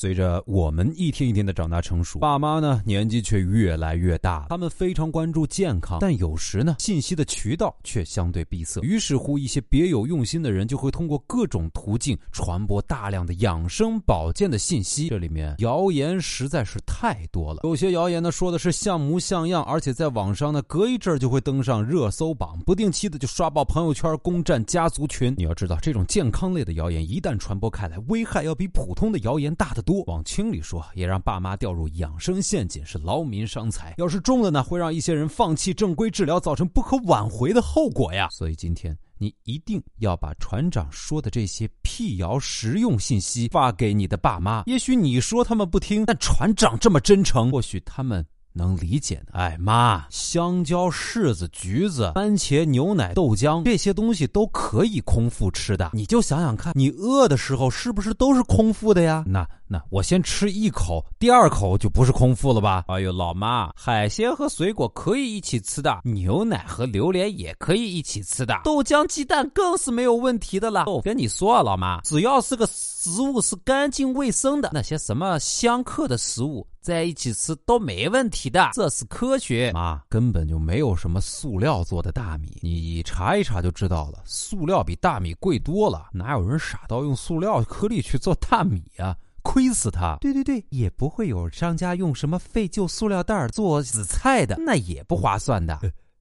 随着我们一天一天的长大成熟，爸妈呢年纪却越来越大，他们非常关注健康，但有时呢信息的渠道却相对闭塞。于是乎，一些别有用心的人就会通过各种途径传播大量的养生保健的信息。这里面谣言实在是太多了，有些谣言呢说的是像模像样，而且在网上呢隔一阵就会登上热搜榜，不定期的就刷爆朋友圈，攻占家族群。你要知道，这种健康类的谣言一旦传播开来，危害要比普通的谣言大得多。往轻里说，也让爸妈掉入养生陷阱，是劳民伤财；要是重了呢，会让一些人放弃正规治疗，造成不可挽回的后果呀。所以今天你一定要把船长说的这些辟谣实用信息发给你的爸妈。也许你说他们不听，但船长这么真诚，或许他们。能理解的，哎妈，香蕉、柿子、橘子、番茄、牛奶、豆浆这些东西都可以空腹吃的。你就想想看，你饿的时候是不是都是空腹的呀？那那我先吃一口，第二口就不是空腹了吧？哎呦，老妈，海鲜和水果可以一起吃的，牛奶和榴莲也可以一起吃的，豆浆、鸡蛋更是没有问题的了。我跟你说啊，老妈，只要是个食物是干净卫生的，那些什么相克的食物。在一起吃都没问题的，这是科学。妈，根本就没有什么塑料做的大米，你查一查就知道了。塑料比大米贵多了，哪有人傻到用塑料颗粒去做大米啊？亏死他！对对对，也不会有商家用什么废旧塑料袋做紫菜的，那也不划算的。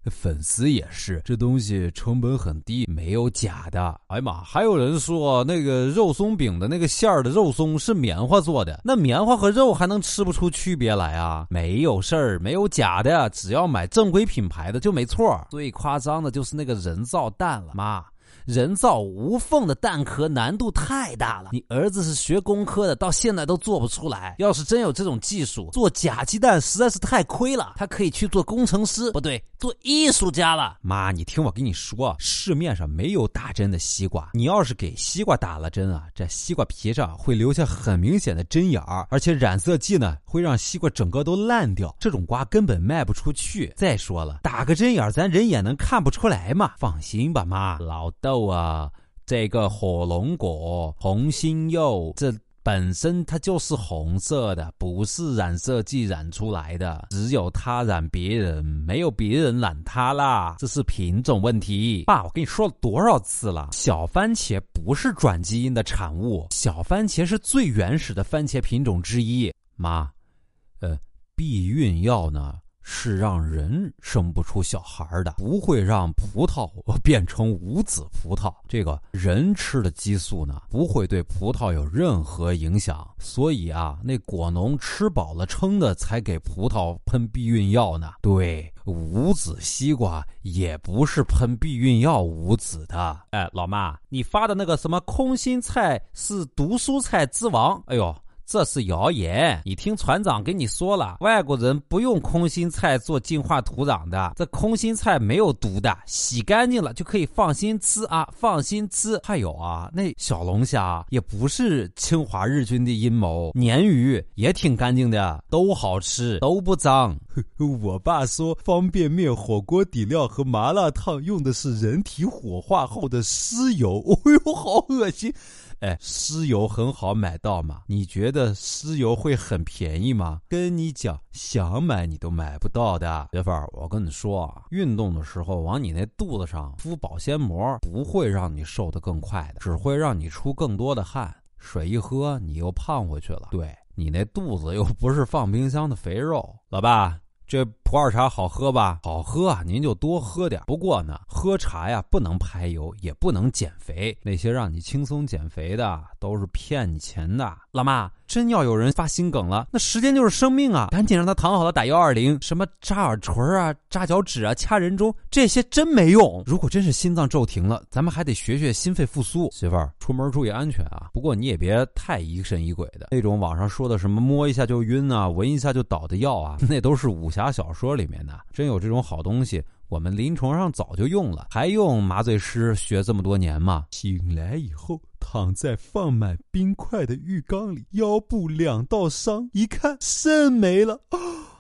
粉丝也是，这东西成本很低，没有假的。哎呀妈，还有人说那个肉松饼的那个馅儿的肉松是棉花做的，那棉花和肉还能吃不出区别来啊？没有事儿，没有假的，只要买正规品牌的就没错。最夸张的就是那个人造蛋了，妈。人造无缝的蛋壳难度太大了，你儿子是学工科的，到现在都做不出来。要是真有这种技术，做假鸡蛋实在是太亏了。他可以去做工程师，不对，做艺术家了。妈，你听我跟你说，市面上没有打针的西瓜，你要是给西瓜打了针啊，这西瓜皮上会留下很明显的针眼儿，而且染色剂呢会让西瓜整个都烂掉，这种瓜根本卖不出去。再说了，打个针眼儿咱人眼能看不出来吗？放心吧，妈，老豆。啊，这个火龙果、红心柚，这本身它就是红色的，不是染色剂染出来的。只有它染别人，没有别人染它啦。这是品种问题。爸，我跟你说了多少次了，小番茄不是转基因的产物，小番茄是最原始的番茄品种之一。妈，呃，避孕药呢？是让人生不出小孩的，不会让葡萄 变成无籽葡萄。这个人吃的激素呢，不会对葡萄有任何影响。所以啊，那果农吃饱了撑的才给葡萄喷避孕药呢。对，无籽西瓜也不是喷避孕药无籽的。哎，老妈，你发的那个什么空心菜是毒蔬菜之王？哎呦！这是谣言，你听船长跟你说了，外国人不用空心菜做净化土壤的，这空心菜没有毒的，洗干净了就可以放心吃啊，放心吃。还有啊，那小龙虾也不是侵华日军的阴谋，鲶鱼也挺干净的，都好吃，都不脏。我爸说，方便面、火锅底料和麻辣烫用的是人体火化后的尸油，哎呦，好恶心。哎，尸油很好买到吗？你觉得尸油会很便宜吗？跟你讲，想买你都买不到的。媳妇儿，我跟你说啊，运动的时候往你那肚子上敷保鲜膜，不会让你瘦得更快的，只会让你出更多的汗。水一喝，你又胖回去了。对你那肚子又不是放冰箱的肥肉，老爸。这普洱茶好喝吧？好喝啊，您就多喝点。不过呢，喝茶呀不能排油，也不能减肥。那些让你轻松减肥的，都是骗你钱的。老妈。真要有人发心梗了，那时间就是生命啊！赶紧让他躺好了打幺二零。什么扎耳垂啊、扎脚趾啊、掐人中，这些真没用。如果真是心脏骤停了，咱们还得学学心肺复苏。媳妇儿，出门注意安全啊！不过你也别太疑神疑鬼的。那种网上说的什么摸一下就晕啊、闻一下就倒的药啊，那都是武侠小说里面呢。真有这种好东西，我们临床上早就用了，还用麻醉师学这么多年吗？醒来以后。躺在放满冰块的浴缸里，腰部两道伤，一看肾没了，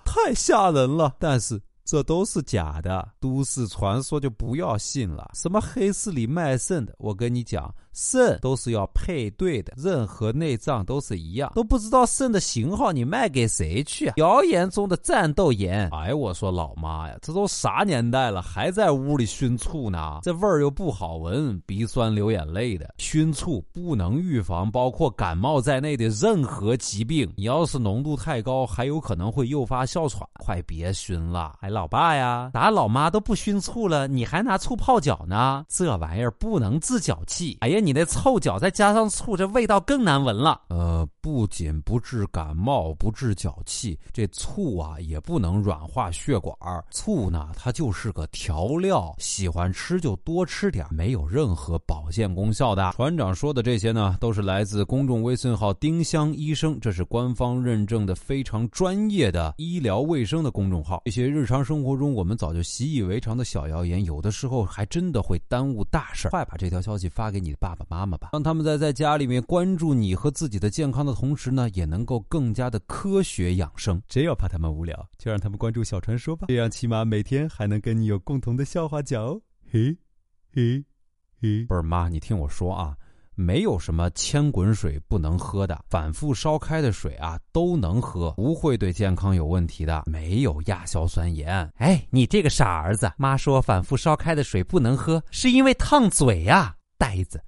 太吓人了。但是这都是假的，都市传说就不要信了。什么黑市里卖肾的，我跟你讲。肾都是要配对的，任何内脏都是一样，都不知道肾的型号你卖给谁去？谣言中的战斗盐。哎，我说老妈呀，这都啥年代了，还在屋里熏醋呢？这味儿又不好闻，鼻酸流眼泪的。熏醋不能预防包括感冒在内的任何疾病，你要是浓度太高，还有可能会诱发哮喘。快别熏了！哎，老爸呀，打老妈都不熏醋了，你还拿醋泡脚呢？这玩意儿不能治脚气。哎呀！你你那臭脚再加上醋，这味道更难闻了。呃，不仅不治感冒，不治脚气，这醋啊也不能软化血管。醋呢，它就是个调料，喜欢吃就多吃点，没有任何保健功效的。船长说的这些呢，都是来自公众微信号“丁香医生”，这是官方认证的非常专业的医疗卫生的公众号。一些日常生活中我们早就习以为常的小谣言，有的时候还真的会耽误大事快把这条消息发给你的爸。爸爸妈妈吧，让他们在在家里面关注你和自己的健康的同时呢，也能够更加的科学养生。真要怕他们无聊，就让他们关注小传说吧，这样起码每天还能跟你有共同的笑话讲哦。嘿，嘿，嘿，不是妈，你听我说啊，没有什么千滚水不能喝的，反复烧开的水啊都能喝，不会对健康有问题的，没有亚硝酸盐。哎，你这个傻儿子，妈说反复烧开的水不能喝，是因为烫嘴呀，呆子。